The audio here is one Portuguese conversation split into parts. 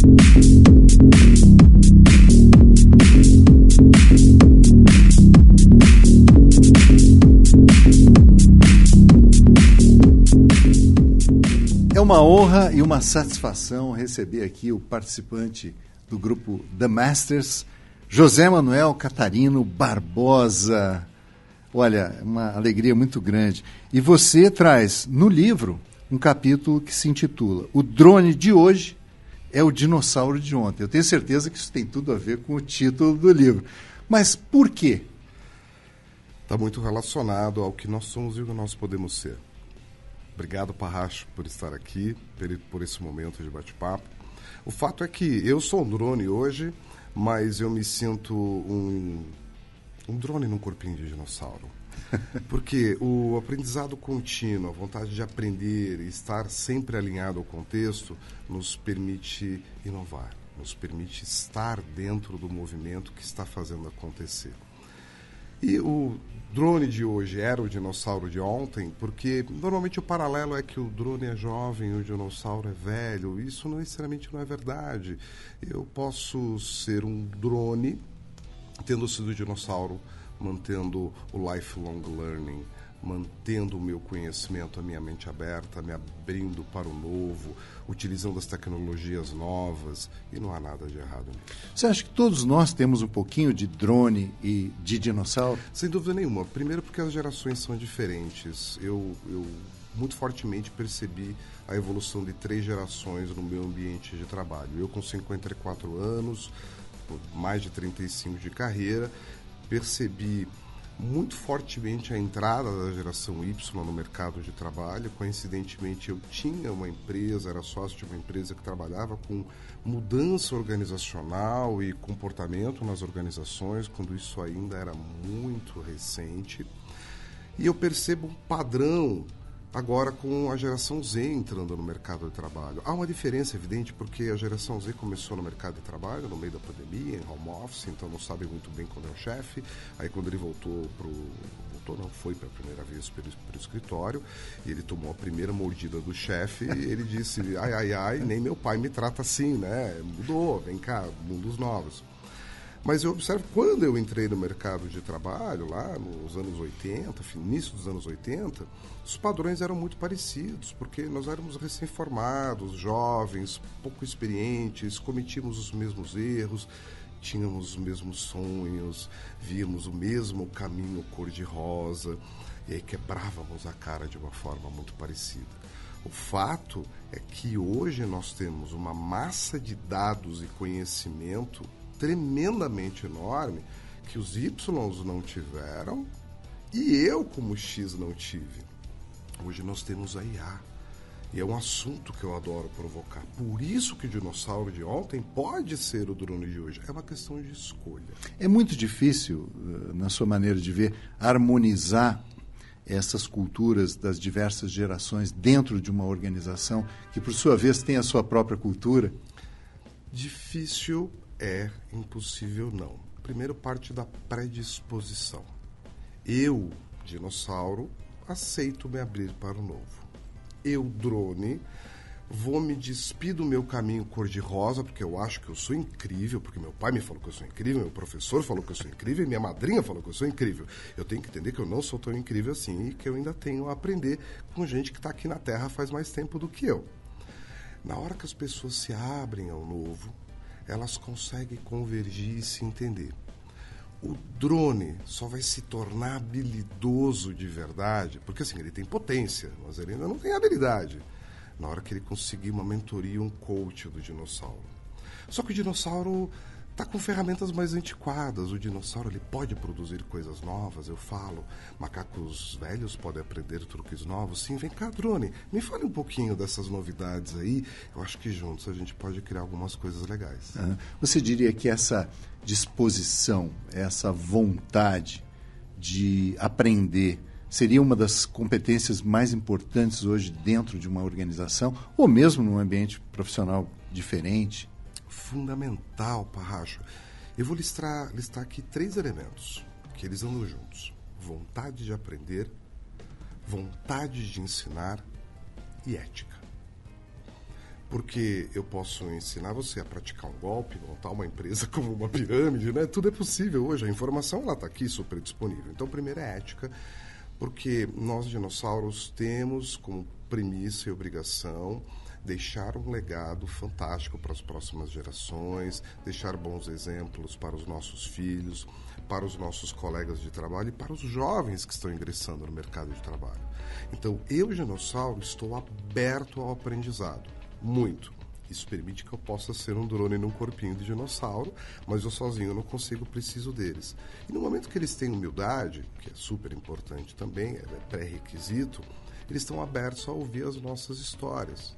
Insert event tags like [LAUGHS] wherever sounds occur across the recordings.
É uma honra e uma satisfação receber aqui o participante do grupo The Masters, José Manuel Catarino Barbosa. Olha, uma alegria muito grande. E você traz no livro um capítulo que se intitula O Drone de Hoje é o Dinossauro de Ontem. Eu tenho certeza que isso tem tudo a ver com o título do livro. Mas por quê? Está muito relacionado ao que nós somos e o que nós podemos ser. Obrigado, Parracho, por estar aqui, por esse momento de bate-papo. O fato é que eu sou um drone hoje, mas eu me sinto um, um drone num corpinho de dinossauro. [LAUGHS] Porque o aprendizado contínuo, a vontade de aprender e estar sempre alinhado ao contexto, nos permite inovar, nos permite estar dentro do movimento que está fazendo acontecer. E o drone de hoje era o dinossauro de ontem, porque normalmente o paralelo é que o drone é jovem, o dinossauro é velho. Isso não necessariamente não é verdade. Eu posso ser um drone tendo sido dinossauro, mantendo o lifelong learning, mantendo o meu conhecimento, a minha mente aberta, me abrindo para o novo, utilizando as tecnologias novas e não há nada de errado nisso. Você acha que todos nós temos um pouquinho de drone e de dinossauro? Sem dúvida nenhuma. Primeiro porque as gerações são diferentes. Eu, eu muito fortemente percebi a evolução de três gerações no meu ambiente de trabalho. Eu com 54 anos, mais de 35 de carreira, percebi muito fortemente a entrada da geração Y no mercado de trabalho. Coincidentemente, eu tinha uma empresa, era sócio de uma empresa que trabalhava com mudança organizacional e comportamento nas organizações, quando isso ainda era muito recente. E eu percebo um padrão agora com a geração Z entrando no mercado de trabalho. Há uma diferença evidente porque a geração Z começou no mercado de trabalho no meio da pandemia, em home office, então não sabe muito bem quando é o chefe. Aí quando ele voltou para voltou não, foi pela primeira vez para o escritório, e ele tomou a primeira mordida do chefe e ele disse, ai, ai, ai, nem meu pai me trata assim, né? Mudou, vem cá, mundos novos. Mas eu observo, quando eu entrei no mercado de trabalho, lá nos anos 80, início dos anos 80, os padrões eram muito parecidos, porque nós éramos recém-formados, jovens, pouco experientes, cometíamos os mesmos erros, tínhamos os mesmos sonhos, víamos o mesmo caminho cor-de-rosa, e aí quebrávamos a cara de uma forma muito parecida. O fato é que hoje nós temos uma massa de dados e conhecimento tremendamente enorme que os Y não tiveram e eu, como X, não tive. Hoje nós temos a IA. E é um assunto que eu adoro provocar. Por isso que o dinossauro de ontem pode ser o drone de hoje. É uma questão de escolha. É muito difícil, eh, na sua maneira de ver, harmonizar essas culturas das diversas gerações dentro de uma organização que, por sua vez, tem a sua própria cultura? Difícil é impossível não. Primeiro parte da predisposição. Eu, dinossauro, aceito me abrir para o novo. Eu, drone, vou me despir do meu caminho cor-de-rosa, porque eu acho que eu sou incrível, porque meu pai me falou que eu sou incrível, meu professor falou que eu sou incrível, e minha madrinha falou que eu sou incrível. Eu tenho que entender que eu não sou tão incrível assim e que eu ainda tenho a aprender com gente que está aqui na Terra faz mais tempo do que eu. Na hora que as pessoas se abrem ao novo, elas conseguem convergir e se entender. O drone só vai se tornar habilidoso de verdade, porque assim, ele tem potência, mas ele ainda não tem habilidade. Na hora que ele conseguir uma mentoria, um coach do dinossauro. Só que o dinossauro está com ferramentas mais antiquadas. O dinossauro ele pode produzir coisas novas, eu falo. Macacos velhos podem aprender truques novos. Sim, vem cá, drone. Me fale um pouquinho dessas novidades aí. Eu acho que juntos a gente pode criar algumas coisas legais. Uhum. Você diria que essa disposição, essa vontade de aprender seria uma das competências mais importantes hoje dentro de uma organização ou mesmo num ambiente profissional diferente? Fundamental, Parracho. Eu vou listar, listar aqui três elementos que eles andam juntos: vontade de aprender, vontade de ensinar e ética. porque eu posso ensinar você a praticar um golpe, montar uma empresa [LAUGHS] como uma pirâmide, né? Tudo é possível hoje. A informação ela está aqui super disponível. Então, primeiro é ética, porque nós dinossauros temos como premissa e obrigação deixar um legado fantástico para as próximas gerações, deixar bons exemplos para os nossos filhos, para os nossos colegas de trabalho e para os jovens que estão ingressando no mercado de trabalho. Então, eu, dinossauro, estou aberto ao aprendizado muito. Isso permite que eu possa ser um drone num corpinho de dinossauro, mas eu sozinho não consigo, preciso deles. E no momento que eles têm humildade, que é super importante também, é pré-requisito, eles estão abertos a ouvir as nossas histórias.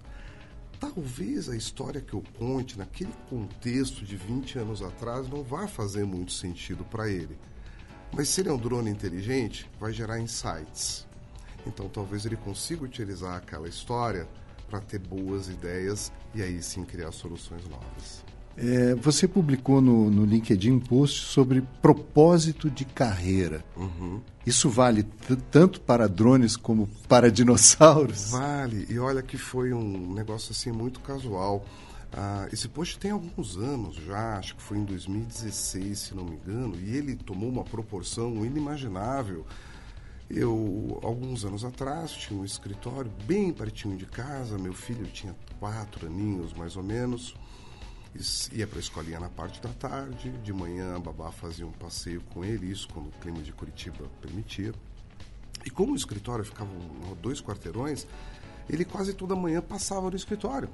Talvez a história que eu conte naquele contexto de 20 anos atrás não vá fazer muito sentido para ele. Mas se ele é um drone inteligente, vai gerar insights. Então talvez ele consiga utilizar aquela história para ter boas ideias e aí sim criar soluções novas. É, você publicou no, no LinkedIn um post sobre propósito de carreira. Uhum. Isso vale tanto para drones como para dinossauros? Vale. E olha que foi um negócio assim muito casual. Ah, esse post tem alguns anos já, acho que foi em 2016, se não me engano, e ele tomou uma proporção inimaginável eu, alguns anos atrás, tinha um escritório bem pertinho de casa. Meu filho tinha quatro aninhos, mais ou menos. Ia para a escolinha na parte da tarde. De manhã, a babá fazia um passeio com ele, isso quando o clima de Curitiba permitia. E como o escritório ficava dois quarteirões, ele quase toda manhã passava no escritório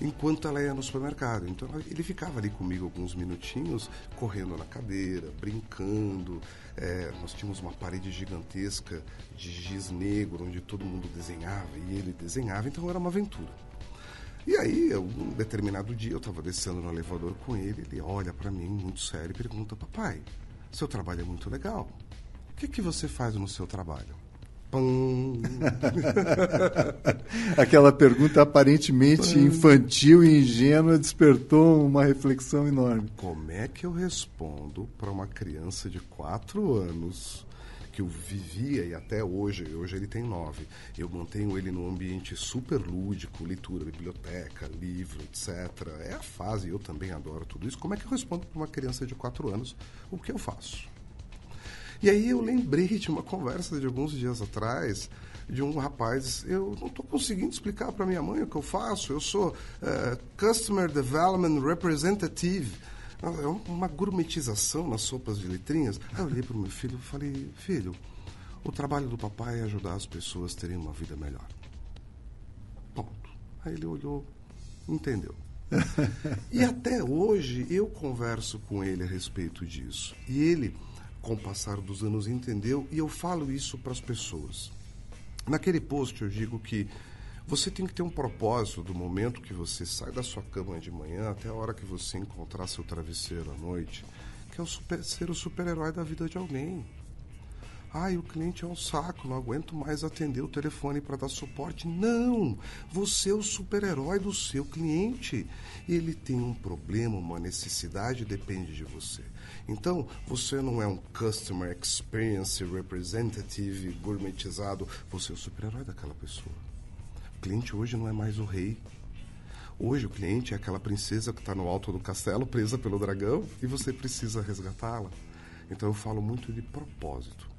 enquanto ela ia no supermercado. Então ele ficava ali comigo alguns minutinhos, correndo na cadeira, brincando. É, nós tínhamos uma parede gigantesca de giz negro, onde todo mundo desenhava e ele desenhava, então era uma aventura. E aí, um determinado dia, eu estava descendo no elevador com ele, ele olha para mim muito sério e pergunta: Papai, seu trabalho é muito legal. O que, que você faz no seu trabalho? [LAUGHS] Aquela pergunta aparentemente Pum. infantil e ingênua despertou uma reflexão enorme. Como é que eu respondo para uma criança de quatro anos que eu vivia e até hoje, hoje ele tem nove, eu mantenho ele num ambiente super lúdico, leitura, biblioteca, livro, etc. É a fase, eu também adoro tudo isso. Como é que eu respondo para uma criança de quatro anos o que eu faço? E aí eu lembrei de uma conversa de alguns dias atrás de um rapaz, eu não estou conseguindo explicar para minha mãe o que eu faço, eu sou uh, Customer Development Representative. É uma gourmetização nas sopas de letrinhas. Aí eu olhei para o meu filho e falei, filho, o trabalho do papai é ajudar as pessoas a terem uma vida melhor. Ponto. Aí ele olhou, entendeu. [LAUGHS] e até hoje eu converso com ele a respeito disso. E ele com o passar dos anos, entendeu, e eu falo isso para as pessoas. Naquele post eu digo que você tem que ter um propósito do momento que você sai da sua cama de manhã até a hora que você encontrar seu travesseiro à noite, que é o super, ser o super-herói da vida de alguém. Ai, o cliente é um saco, não aguento mais atender o telefone para dar suporte. Não! Você é o super-herói do seu cliente. Ele tem um problema, uma necessidade, depende de você. Então, você não é um Customer Experience Representative gourmetizado, você é o super-herói daquela pessoa. Cliente hoje não é mais o rei. Hoje o cliente é aquela princesa que está no alto do castelo, presa pelo dragão, e você precisa resgatá-la. Então eu falo muito de propósito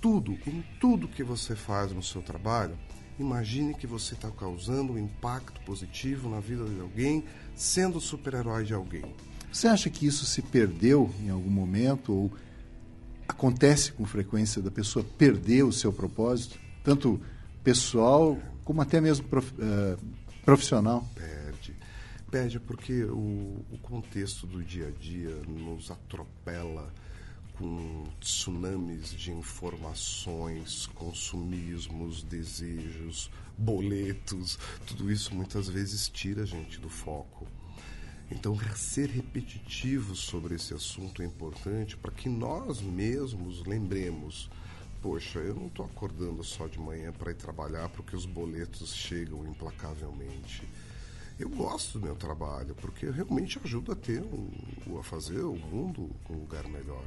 tudo, em tudo que você faz no seu trabalho, imagine que você está causando um impacto positivo na vida de alguém, sendo super-herói de alguém. Você acha que isso se perdeu em algum momento ou acontece com frequência da pessoa perder o seu propósito, tanto pessoal como até mesmo prof, uh, profissional? Perde. Perde porque o, o contexto do dia a dia nos atropela com tsunamis de informações, consumismos, desejos, boletos, tudo isso muitas vezes tira a gente do foco. Então, ser repetitivo sobre esse assunto é importante para que nós mesmos lembremos: poxa, eu não estou acordando só de manhã para ir trabalhar porque os boletos chegam implacavelmente. Eu gosto do meu trabalho porque realmente ajuda a ter um, a fazer o mundo um lugar melhor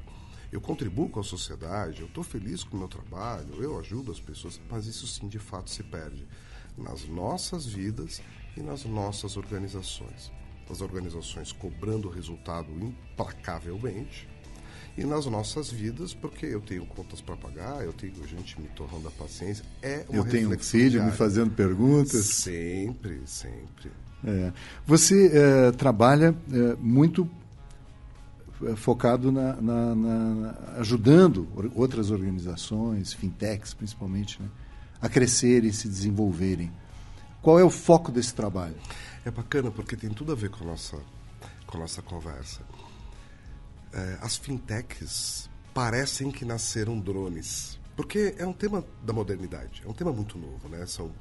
eu contribuo com a sociedade, eu estou feliz com o meu trabalho, eu ajudo as pessoas, mas isso sim de fato se perde nas nossas vidas e nas nossas organizações. As organizações cobrando resultado implacavelmente e nas nossas vidas, porque eu tenho contas para pagar, eu tenho gente me tornando a paciência. É uma eu tenho um filho diária. me fazendo perguntas. Sempre, sempre. É. Você é, trabalha é, muito é, focado na, na, na, ajudando outras organizações, fintechs principalmente, né, a crescerem, se desenvolverem. Qual é o foco desse trabalho? É bacana porque tem tudo a ver com a nossa, com a nossa conversa. É, as fintechs parecem que nasceram drones, porque é um tema da modernidade, é um tema muito novo, né? São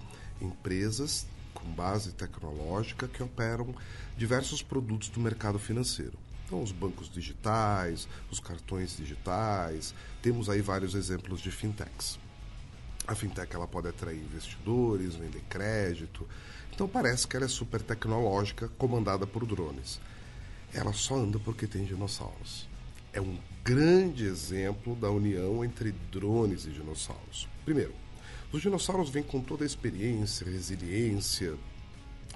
empresas com base tecnológica que operam diversos produtos do mercado financeiro. Então, os bancos digitais, os cartões digitais, temos aí vários exemplos de fintechs. A fintech ela pode atrair investidores, vender crédito. Então parece que ela é super tecnológica, comandada por drones. Ela só anda porque tem dinossauros. É um grande exemplo da união entre drones e dinossauros. Primeiro, os dinossauros vêm com toda a experiência, resiliência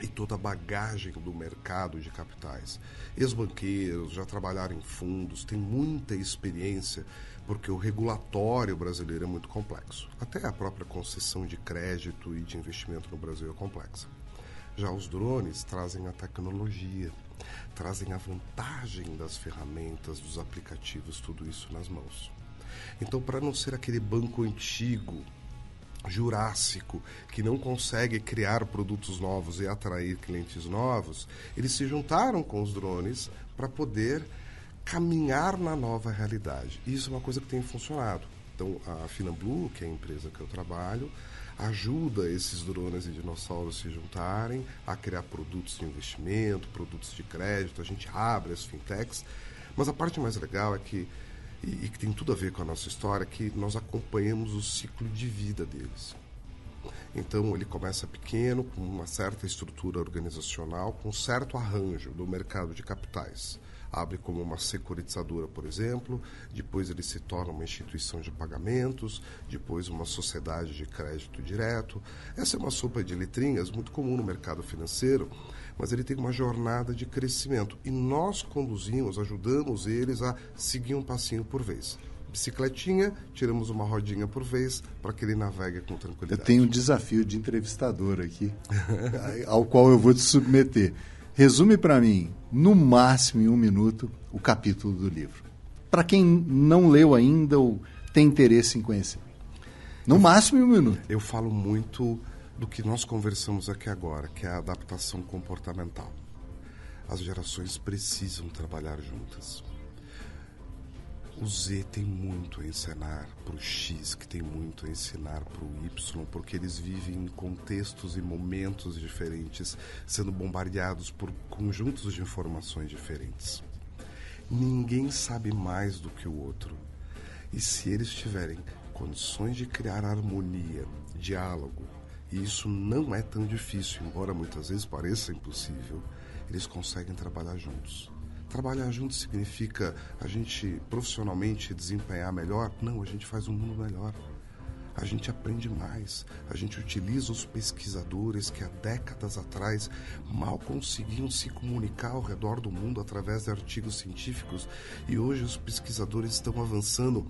e toda a bagagem do mercado de capitais. Ex-banqueiros, já trabalharam em fundos, têm muita experiência porque o regulatório brasileiro é muito complexo. Até a própria concessão de crédito e de investimento no Brasil é complexa. Já os drones trazem a tecnologia, trazem a vantagem das ferramentas, dos aplicativos, tudo isso nas mãos. Então, para não ser aquele banco antigo, jurássico, que não consegue criar produtos novos e atrair clientes novos, eles se juntaram com os drones para poder caminhar na nova realidade. Isso é uma coisa que tem funcionado. Então, a Finamblu, que é a empresa que eu trabalho, ajuda esses drones e dinossauros se juntarem a criar produtos de investimento, produtos de crédito, a gente abre as fintechs. Mas a parte mais legal é que, e, e que tem tudo a ver com a nossa história, é que nós acompanhamos o ciclo de vida deles. Então ele começa pequeno, com uma certa estrutura organizacional, com um certo arranjo do mercado de capitais abre como uma securitizadora, por exemplo, depois ele se torna uma instituição de pagamentos, depois uma sociedade de crédito direto. Essa é uma sopa de letrinhas muito comum no mercado financeiro, mas ele tem uma jornada de crescimento e nós conduzimos, ajudamos eles a seguir um passinho por vez bicicletinha, tiramos uma rodinha por vez para que ele navegue com tranquilidade. Eu tenho um desafio de entrevistador aqui, [LAUGHS] ao qual eu vou te submeter. Resume para mim, no máximo em um minuto, o capítulo do livro. Para quem não leu ainda ou tem interesse em conhecer. No eu, máximo em um minuto. Eu falo muito do que nós conversamos aqui agora, que é a adaptação comportamental. As gerações precisam trabalhar juntas. O Z tem muito a ensinar para o X, que tem muito a ensinar para o Y, porque eles vivem em contextos e momentos diferentes, sendo bombardeados por conjuntos de informações diferentes. Ninguém sabe mais do que o outro. E se eles tiverem condições de criar harmonia, diálogo, e isso não é tão difícil, embora muitas vezes pareça impossível, eles conseguem trabalhar juntos. Trabalhar junto significa a gente profissionalmente desempenhar melhor? Não, a gente faz um mundo melhor. A gente aprende mais, a gente utiliza os pesquisadores que há décadas atrás mal conseguiam se comunicar ao redor do mundo através de artigos científicos e hoje os pesquisadores estão avançando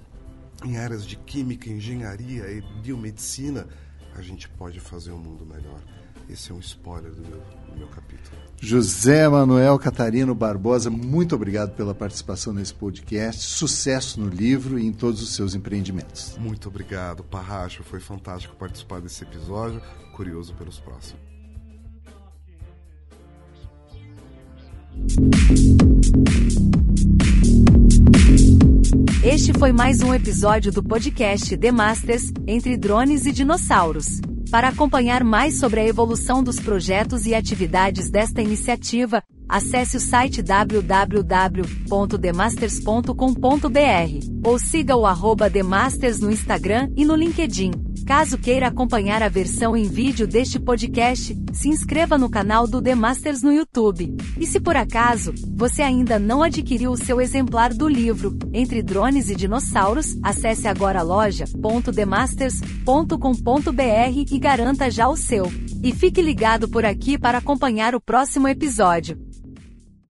em áreas de química, engenharia e biomedicina. A gente pode fazer um mundo melhor. Esse é um spoiler do meu, do meu capítulo. José Manuel Catarino Barbosa, muito obrigado pela participação nesse podcast. Sucesso no livro e em todos os seus empreendimentos. Muito obrigado, Parracho. Foi fantástico participar desse episódio. Curioso pelos próximos. Este foi mais um episódio do podcast The Masters Entre Drones e Dinossauros. Para acompanhar mais sobre a evolução dos projetos e atividades desta iniciativa, acesse o site www.demasters.com.br ou siga o arroba Demasters no Instagram e no LinkedIn. Caso queira acompanhar a versão em vídeo deste podcast, se inscreva no canal do The Masters no YouTube. E se por acaso, você ainda não adquiriu o seu exemplar do livro, Entre Drones e Dinossauros, acesse agora loja.demasters.com.br e garanta já o seu. E fique ligado por aqui para acompanhar o próximo episódio.